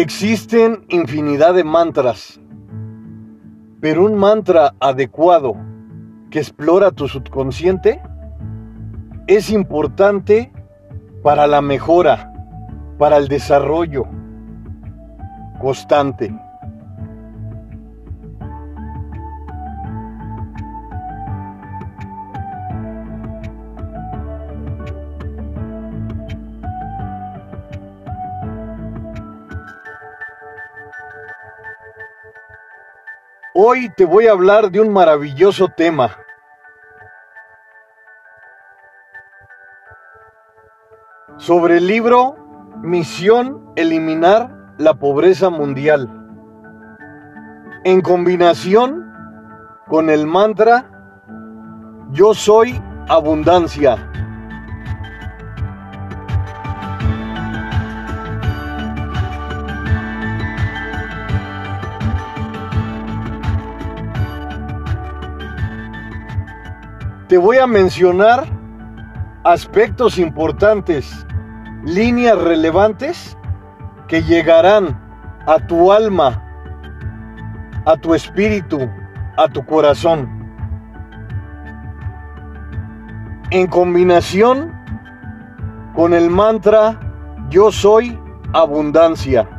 Existen infinidad de mantras, pero un mantra adecuado que explora tu subconsciente es importante para la mejora, para el desarrollo constante. Hoy te voy a hablar de un maravilloso tema. Sobre el libro Misión Eliminar la Pobreza Mundial. En combinación con el mantra Yo soy abundancia. Te voy a mencionar aspectos importantes, líneas relevantes que llegarán a tu alma, a tu espíritu, a tu corazón. En combinación con el mantra Yo soy abundancia.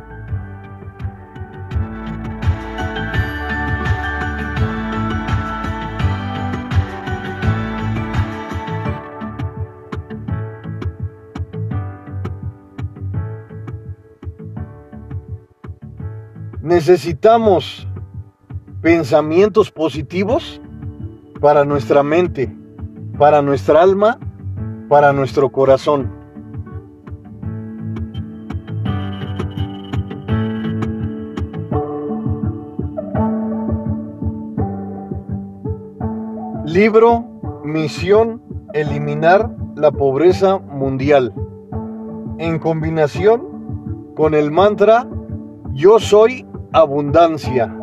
Necesitamos pensamientos positivos para nuestra mente, para nuestra alma, para nuestro corazón. Libro Misión Eliminar la Pobreza Mundial. En combinación con el mantra Yo soy abundancia.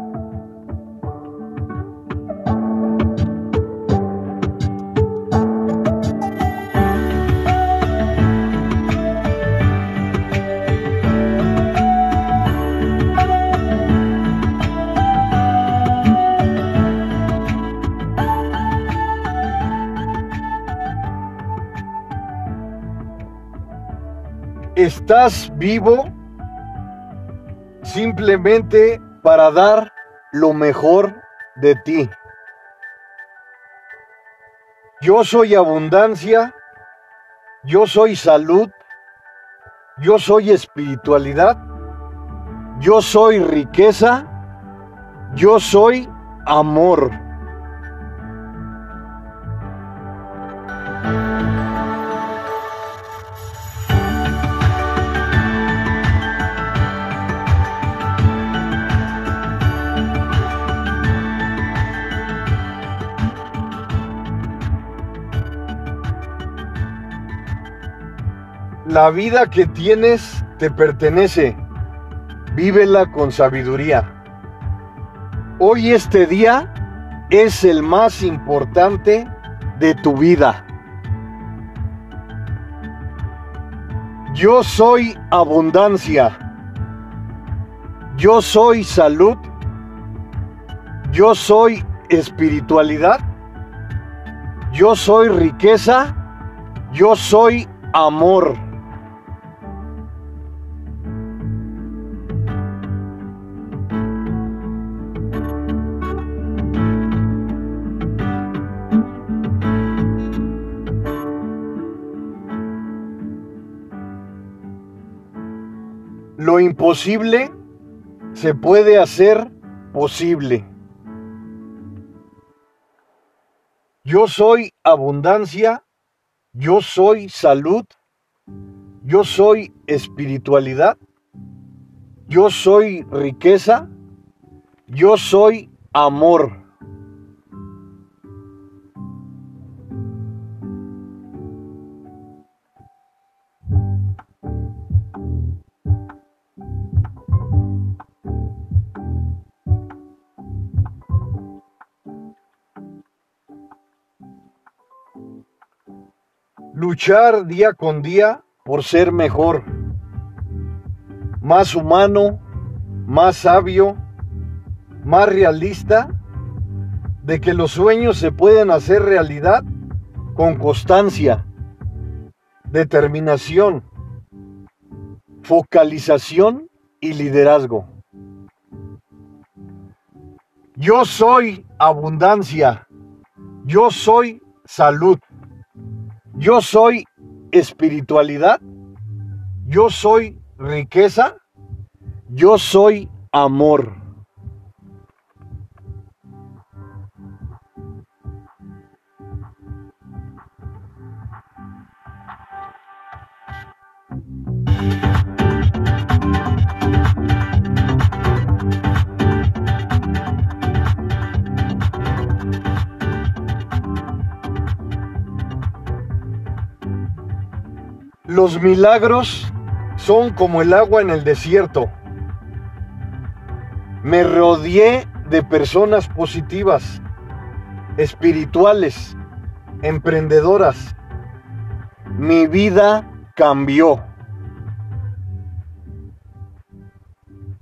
¿Estás vivo? Simplemente para dar lo mejor de ti. Yo soy abundancia, yo soy salud, yo soy espiritualidad, yo soy riqueza, yo soy amor. La vida que tienes te pertenece. Vívela con sabiduría. Hoy este día es el más importante de tu vida. Yo soy abundancia. Yo soy salud. Yo soy espiritualidad. Yo soy riqueza. Yo soy amor. Imposible se puede hacer posible. Yo soy abundancia, yo soy salud, yo soy espiritualidad, yo soy riqueza, yo soy amor. Luchar día con día por ser mejor, más humano, más sabio, más realista de que los sueños se pueden hacer realidad con constancia, determinación, focalización y liderazgo. Yo soy abundancia, yo soy salud, yo soy espiritualidad, yo soy riqueza, yo soy amor. Los milagros son como el agua en el desierto. Me rodeé de personas positivas, espirituales, emprendedoras. Mi vida cambió.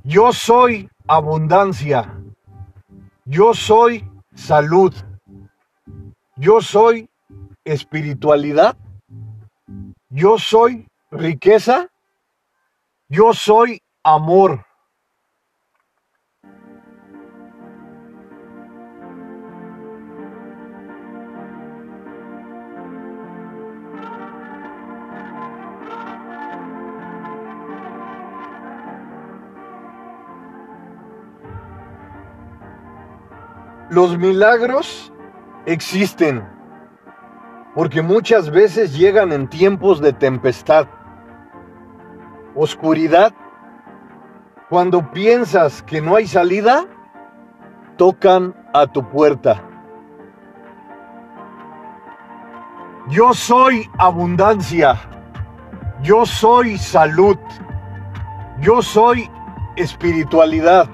Yo soy abundancia. Yo soy salud. Yo soy espiritualidad. Yo soy riqueza. Yo soy amor. Los milagros existen porque muchas veces llegan en tiempos de tempestad, oscuridad. Cuando piensas que no hay salida, tocan a tu puerta. Yo soy abundancia, yo soy salud, yo soy espiritualidad,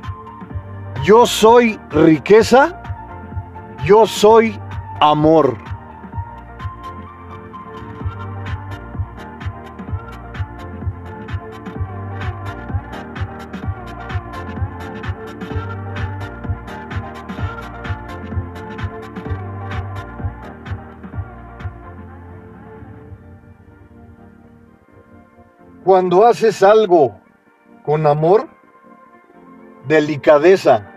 yo soy riqueza, yo soy amor. Cuando haces algo con amor, delicadeza,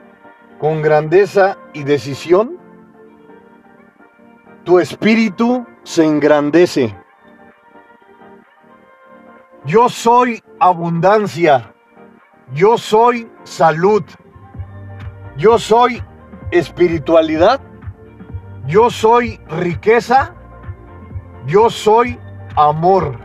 con grandeza y decisión, tu espíritu se engrandece. Yo soy abundancia, yo soy salud, yo soy espiritualidad, yo soy riqueza, yo soy amor.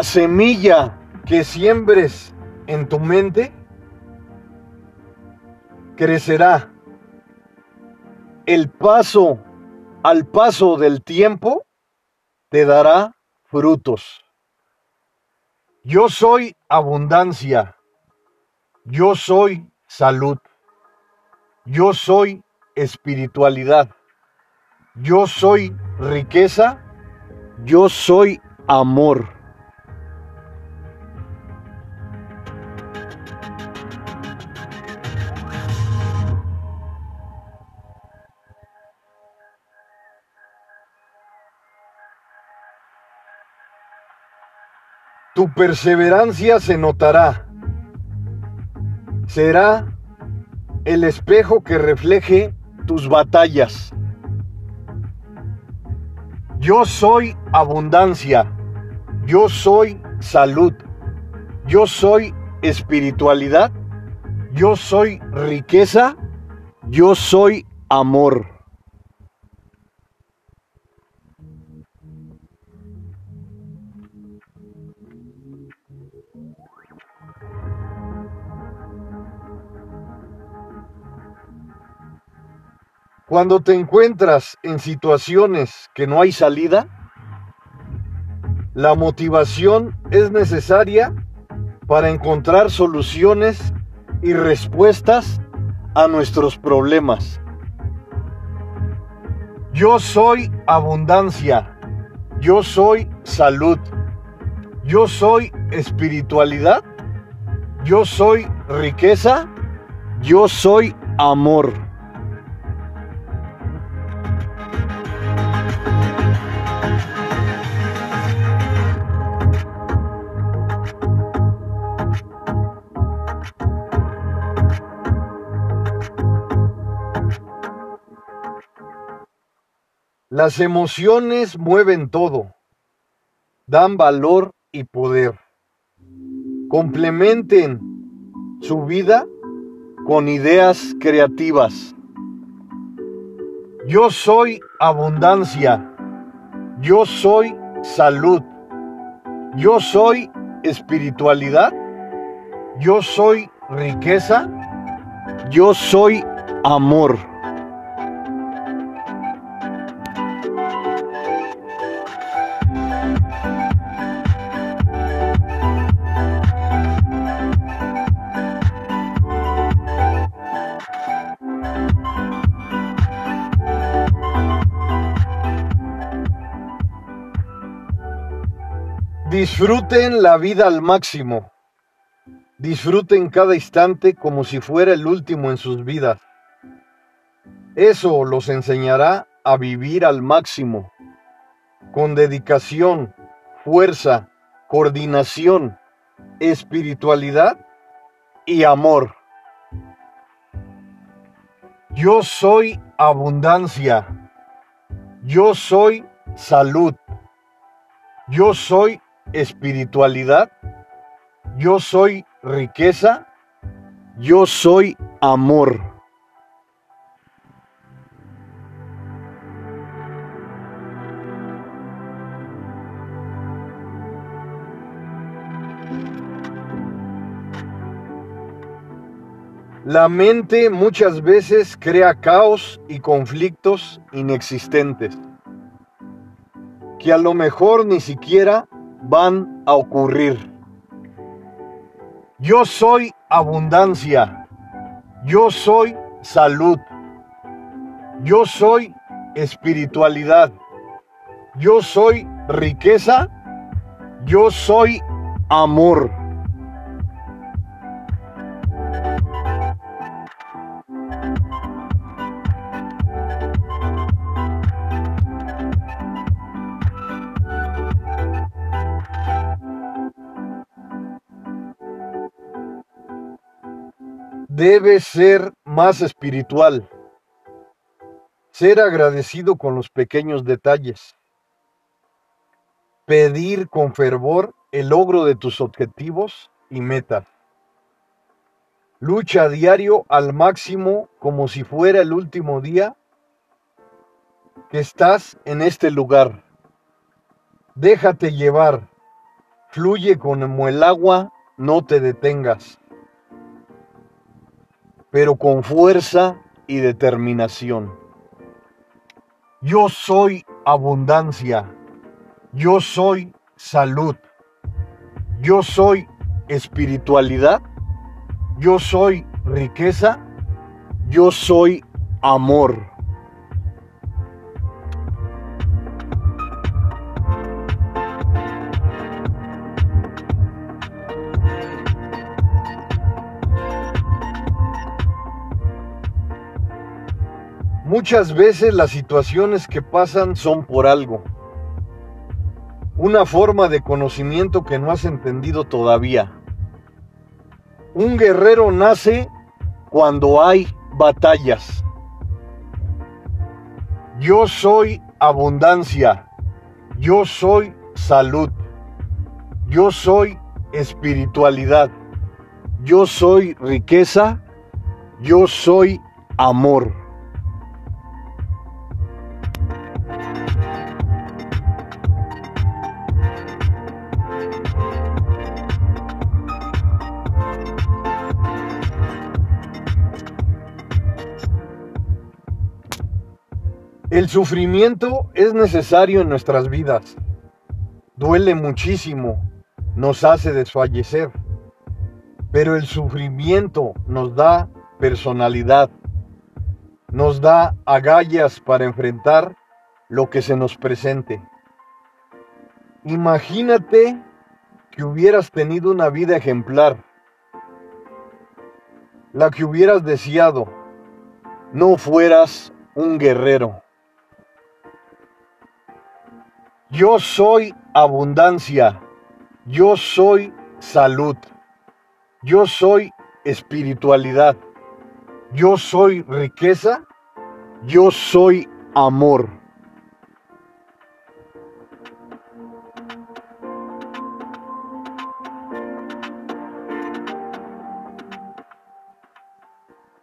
La semilla que siembres en tu mente crecerá. El paso al paso del tiempo te dará frutos. Yo soy abundancia. Yo soy salud. Yo soy espiritualidad. Yo soy riqueza. Yo soy amor. Tu perseverancia se notará. Será el espejo que refleje tus batallas. Yo soy abundancia. Yo soy salud. Yo soy espiritualidad. Yo soy riqueza. Yo soy amor. Cuando te encuentras en situaciones que no hay salida, la motivación es necesaria para encontrar soluciones y respuestas a nuestros problemas. Yo soy abundancia, yo soy salud, yo soy espiritualidad, yo soy riqueza, yo soy amor. Las emociones mueven todo, dan valor y poder. Complementen su vida con ideas creativas. Yo soy abundancia, yo soy salud, yo soy espiritualidad, yo soy riqueza, yo soy amor. Disfruten la vida al máximo. Disfruten cada instante como si fuera el último en sus vidas. Eso los enseñará a vivir al máximo, con dedicación, fuerza, coordinación, espiritualidad y amor. Yo soy abundancia. Yo soy salud. Yo soy espiritualidad, yo soy riqueza, yo soy amor. La mente muchas veces crea caos y conflictos inexistentes, que a lo mejor ni siquiera van a ocurrir. Yo soy abundancia. Yo soy salud. Yo soy espiritualidad. Yo soy riqueza. Yo soy amor. Debe ser más espiritual, ser agradecido con los pequeños detalles, pedir con fervor el logro de tus objetivos y metas. Lucha diario al máximo como si fuera el último día que estás en este lugar. Déjate llevar, fluye como el agua, no te detengas pero con fuerza y determinación. Yo soy abundancia, yo soy salud, yo soy espiritualidad, yo soy riqueza, yo soy amor. Muchas veces las situaciones que pasan son por algo. Una forma de conocimiento que no has entendido todavía. Un guerrero nace cuando hay batallas. Yo soy abundancia. Yo soy salud. Yo soy espiritualidad. Yo soy riqueza. Yo soy amor. El sufrimiento es necesario en nuestras vidas. Duele muchísimo, nos hace desfallecer, Pero el sufrimiento nos da personalidad, nos da agallas para enfrentar lo que se nos presente. Imagínate que hubieras tenido una vida ejemplar, la que hubieras deseado, no fueras un guerrero. Yo soy abundancia, yo soy salud, yo soy espiritualidad, yo soy riqueza, yo soy amor.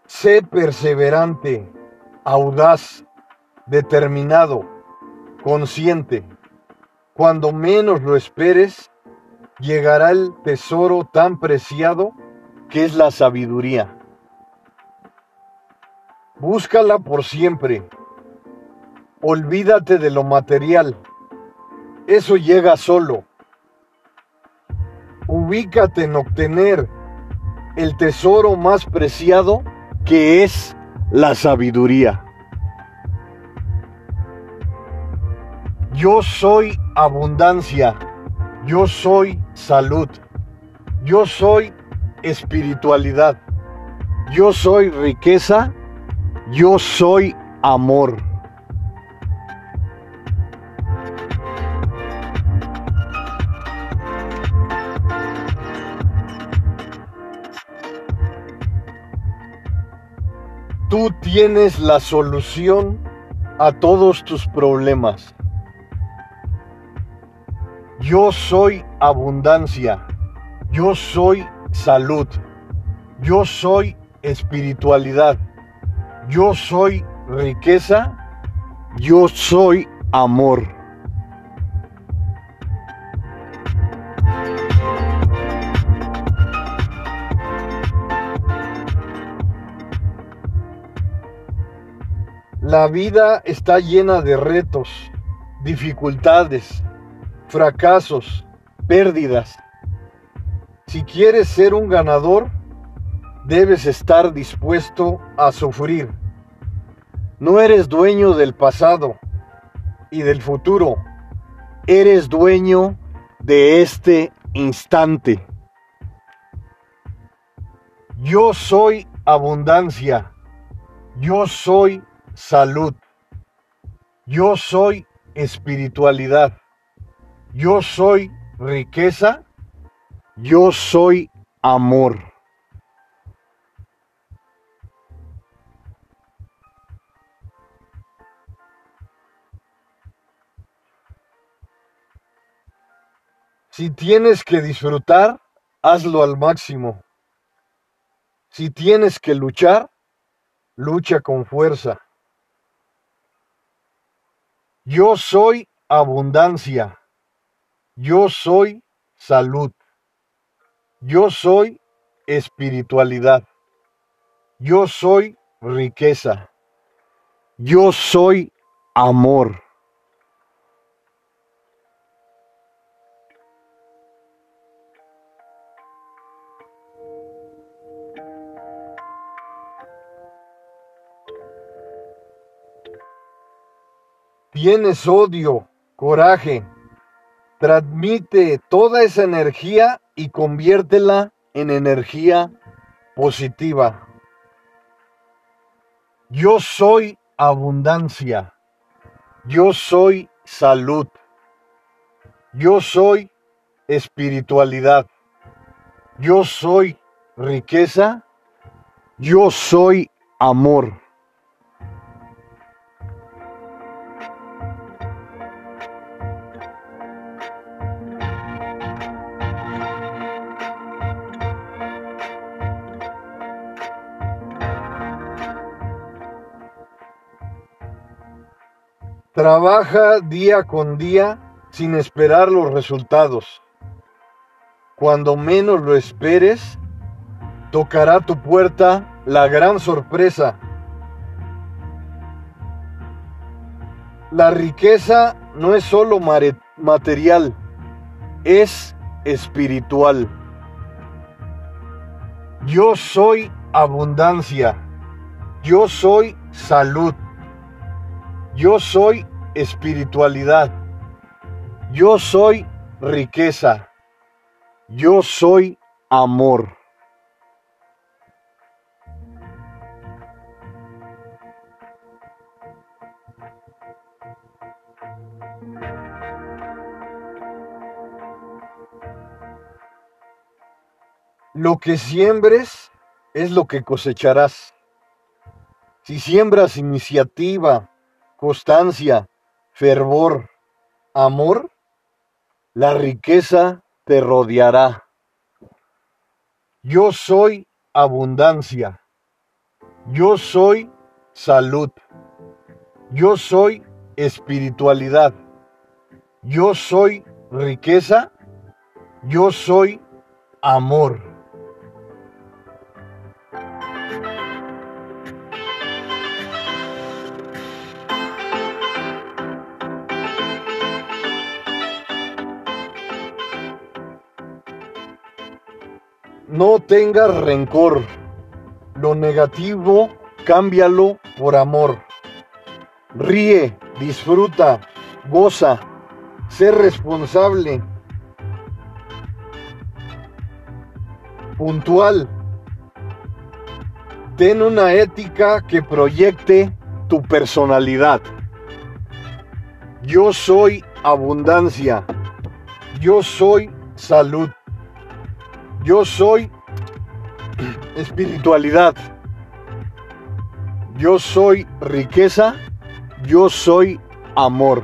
Sé perseverante, audaz, determinado, consciente. Cuando menos lo esperes, llegará el tesoro tan preciado que es la sabiduría. Búscala por siempre. Olvídate de lo material. Eso llega solo. Ubícate en obtener el tesoro más preciado que es la sabiduría. Yo soy abundancia, yo soy salud, yo soy espiritualidad, yo soy riqueza, yo soy amor. Tú tienes la solución a todos tus problemas. Yo soy abundancia. Yo soy salud. Yo soy espiritualidad. Yo soy riqueza. Yo soy amor. La vida está llena de retos, dificultades, fracasos, pérdidas. Si quieres ser un ganador, debes estar dispuesto a sufrir. No eres dueño del pasado y del futuro, eres dueño de este instante. Yo soy abundancia, yo soy salud. Yo soy espiritualidad. Yo soy riqueza. Yo soy amor. Si tienes que disfrutar, hazlo al máximo. Si tienes que luchar, lucha con fuerza. Yo soy abundancia. Yo soy salud. Yo soy espiritualidad. Yo soy riqueza. Yo soy amor. Tienes odio, coraje. Transmite toda esa energía y conviértela en energía positiva. Yo soy abundancia. Yo soy salud. Yo soy espiritualidad. Yo soy riqueza. Yo soy amor. Trabaja día con día sin esperar los resultados. Cuando menos lo esperes, tocará tu puerta la gran sorpresa. La riqueza no es solo material, es espiritual. Yo soy abundancia. Yo soy salud. Yo soy espiritualidad. Yo soy riqueza. Yo soy amor. Lo que siembres es lo que cosecharás. Si siembras iniciativa, constancia, fervor, amor, la riqueza te rodeará. Yo soy abundancia. Yo soy salud. Yo soy espiritualidad. Yo soy riqueza. Yo soy amor. No tengas rencor. Lo negativo, cámbialo por amor. Ríe, disfruta, goza, sé responsable, puntual. Ten una ética que proyecte tu personalidad. Yo soy abundancia. Yo soy salud. Yo soy espiritualidad. Yo soy riqueza. Yo soy amor.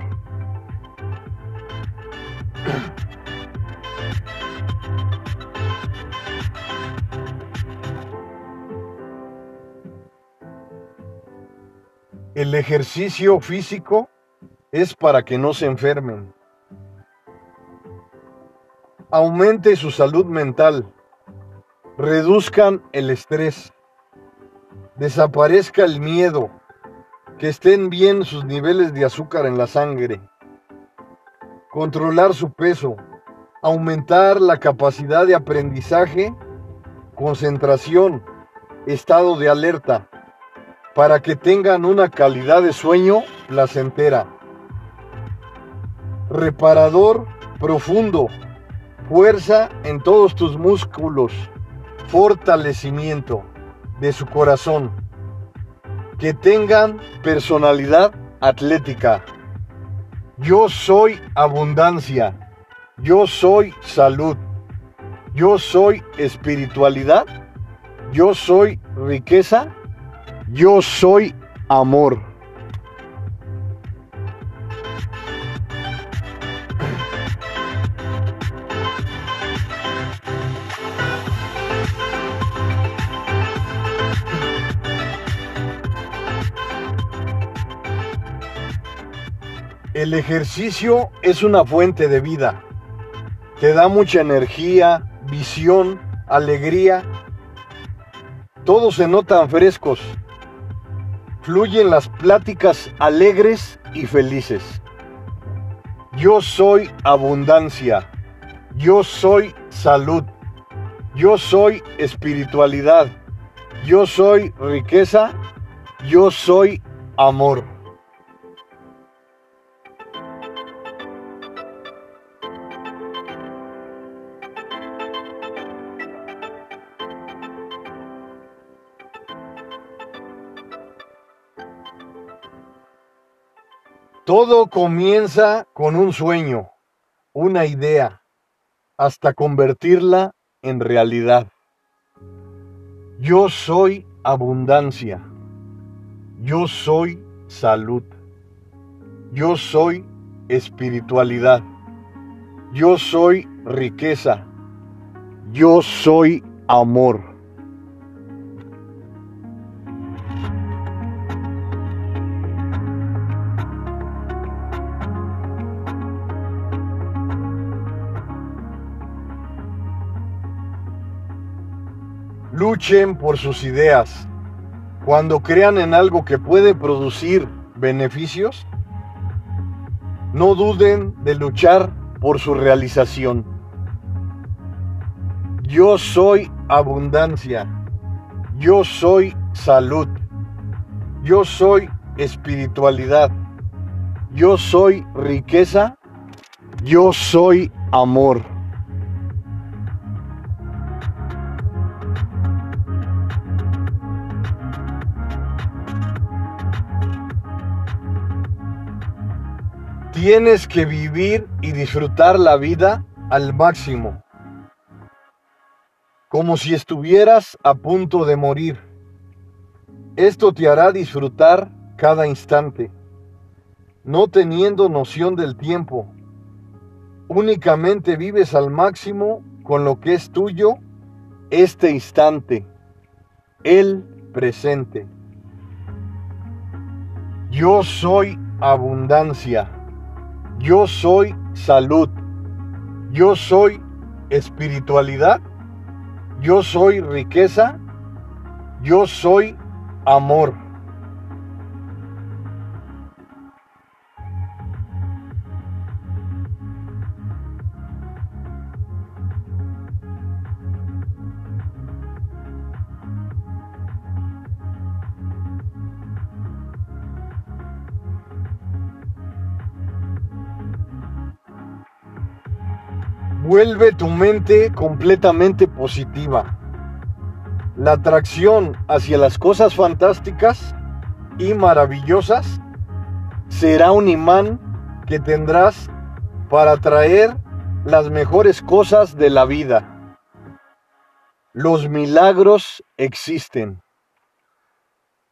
El ejercicio físico es para que no se enfermen. Aumente su salud mental. Reduzcan el estrés. Desaparezca el miedo. Que estén bien sus niveles de azúcar en la sangre. Controlar su peso. Aumentar la capacidad de aprendizaje, concentración, estado de alerta para que tengan una calidad de sueño placentera. Reparador profundo, fuerza en todos tus músculos, fortalecimiento de su corazón. Que tengan personalidad atlética. Yo soy abundancia. Yo soy salud. Yo soy espiritualidad. Yo soy riqueza yo soy amor. El ejercicio es una fuente de vida. Te da mucha energía, visión, alegría. Todos se notan frescos fluyen las pláticas alegres y felices. Yo soy abundancia, yo soy salud, yo soy espiritualidad, yo soy riqueza, yo soy amor. Todo comienza con un sueño, una idea, hasta convertirla en realidad. Yo soy abundancia. Yo soy salud. Yo soy espiritualidad. Yo soy riqueza. Yo soy amor. Luchen por sus ideas. Cuando crean en algo que puede producir beneficios, no duden de luchar por su realización. Yo soy abundancia. Yo soy salud. Yo soy espiritualidad. Yo soy riqueza. Yo soy amor. Tienes que vivir y disfrutar la vida al máximo, como si estuvieras a punto de morir. Esto te hará disfrutar cada instante, no teniendo noción del tiempo. Únicamente vives al máximo con lo que es tuyo este instante, el presente. Yo soy abundancia. Yo soy salud. Yo soy espiritualidad. Yo soy riqueza. Yo soy amor. Vuelve tu mente completamente positiva. La atracción hacia las cosas fantásticas y maravillosas será un imán que tendrás para atraer las mejores cosas de la vida. Los milagros existen.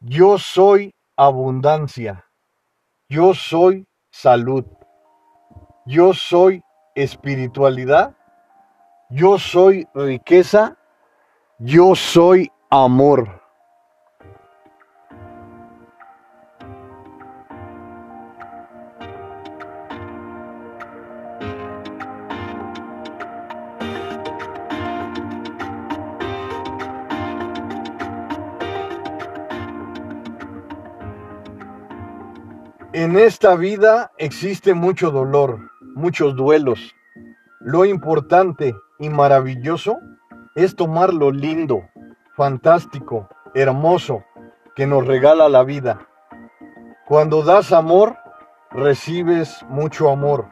Yo soy abundancia. Yo soy salud. Yo soy espiritualidad, yo soy riqueza, yo soy amor. En esta vida existe mucho dolor muchos duelos. Lo importante y maravilloso es tomar lo lindo, fantástico, hermoso que nos regala la vida. Cuando das amor, recibes mucho amor.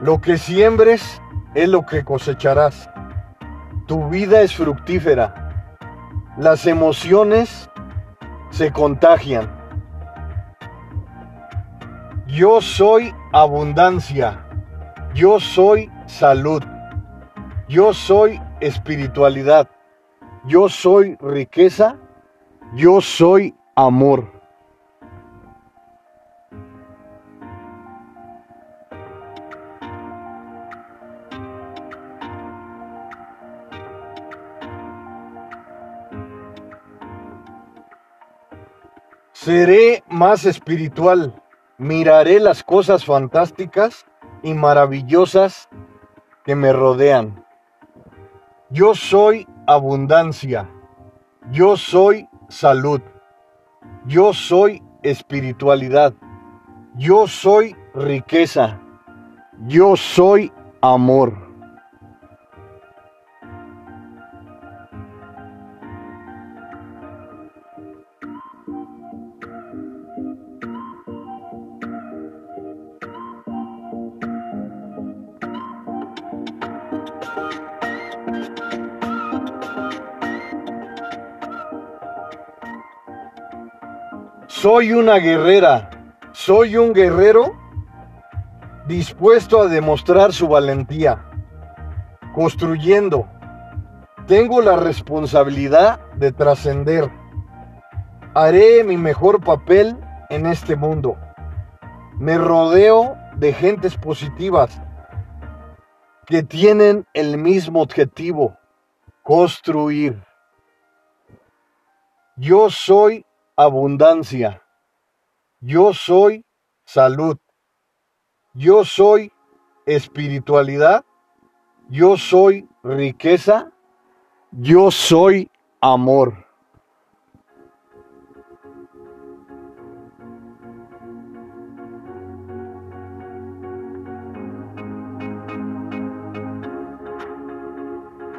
Lo que siembres es lo que cosecharás. Tu vida es fructífera. Las emociones se contagian. Yo soy abundancia. Yo soy salud. Yo soy espiritualidad. Yo soy riqueza. Yo soy amor. Seré más espiritual miraré las cosas fantásticas y maravillosas que me rodean. Yo soy abundancia, yo soy salud, yo soy espiritualidad, yo soy riqueza, yo soy amor. Soy una guerrera, soy un guerrero dispuesto a demostrar su valentía, construyendo. Tengo la responsabilidad de trascender. Haré mi mejor papel en este mundo. Me rodeo de gentes positivas que tienen el mismo objetivo, construir. Yo soy abundancia. Yo soy salud. Yo soy espiritualidad. Yo soy riqueza. Yo soy amor.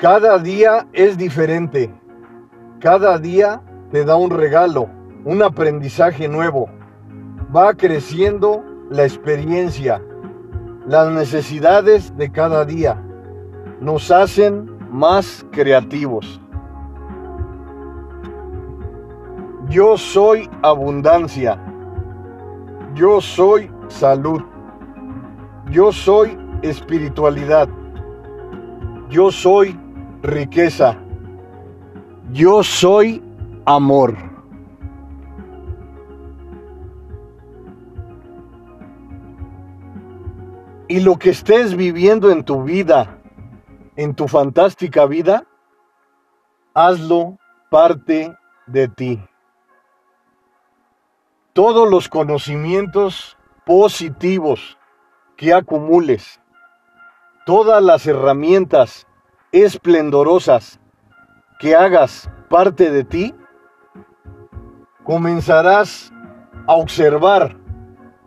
Cada día es diferente. Cada día te da un regalo, un aprendizaje nuevo. Va creciendo la experiencia, las necesidades de cada día. Nos hacen más creativos. Yo soy abundancia. Yo soy salud. Yo soy espiritualidad. Yo soy riqueza. Yo soy amor. Y lo que estés viviendo en tu vida, en tu fantástica vida, hazlo parte de ti. Todos los conocimientos positivos que acumules, todas las herramientas esplendorosas que hagas parte de ti, comenzarás a observar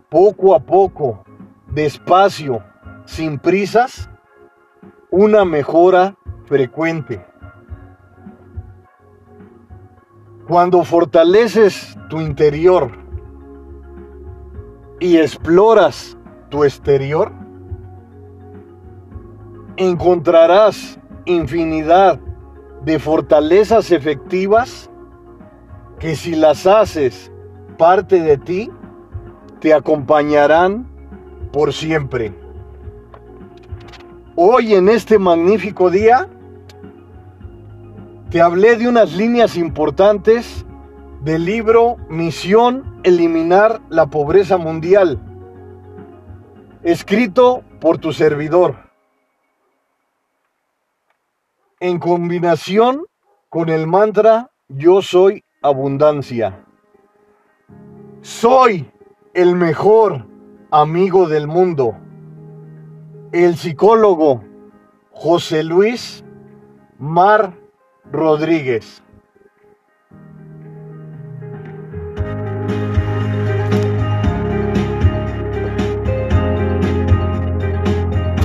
poco a poco, despacio, sin prisas, una mejora frecuente. Cuando fortaleces tu interior y exploras tu exterior, encontrarás infinidad de fortalezas efectivas que si las haces parte de ti, te acompañarán por siempre. Hoy en este magnífico día, te hablé de unas líneas importantes del libro Misión Eliminar la Pobreza Mundial, escrito por tu servidor en combinación con el mantra yo soy abundancia. Soy el mejor amigo del mundo. El psicólogo José Luis Mar Rodríguez.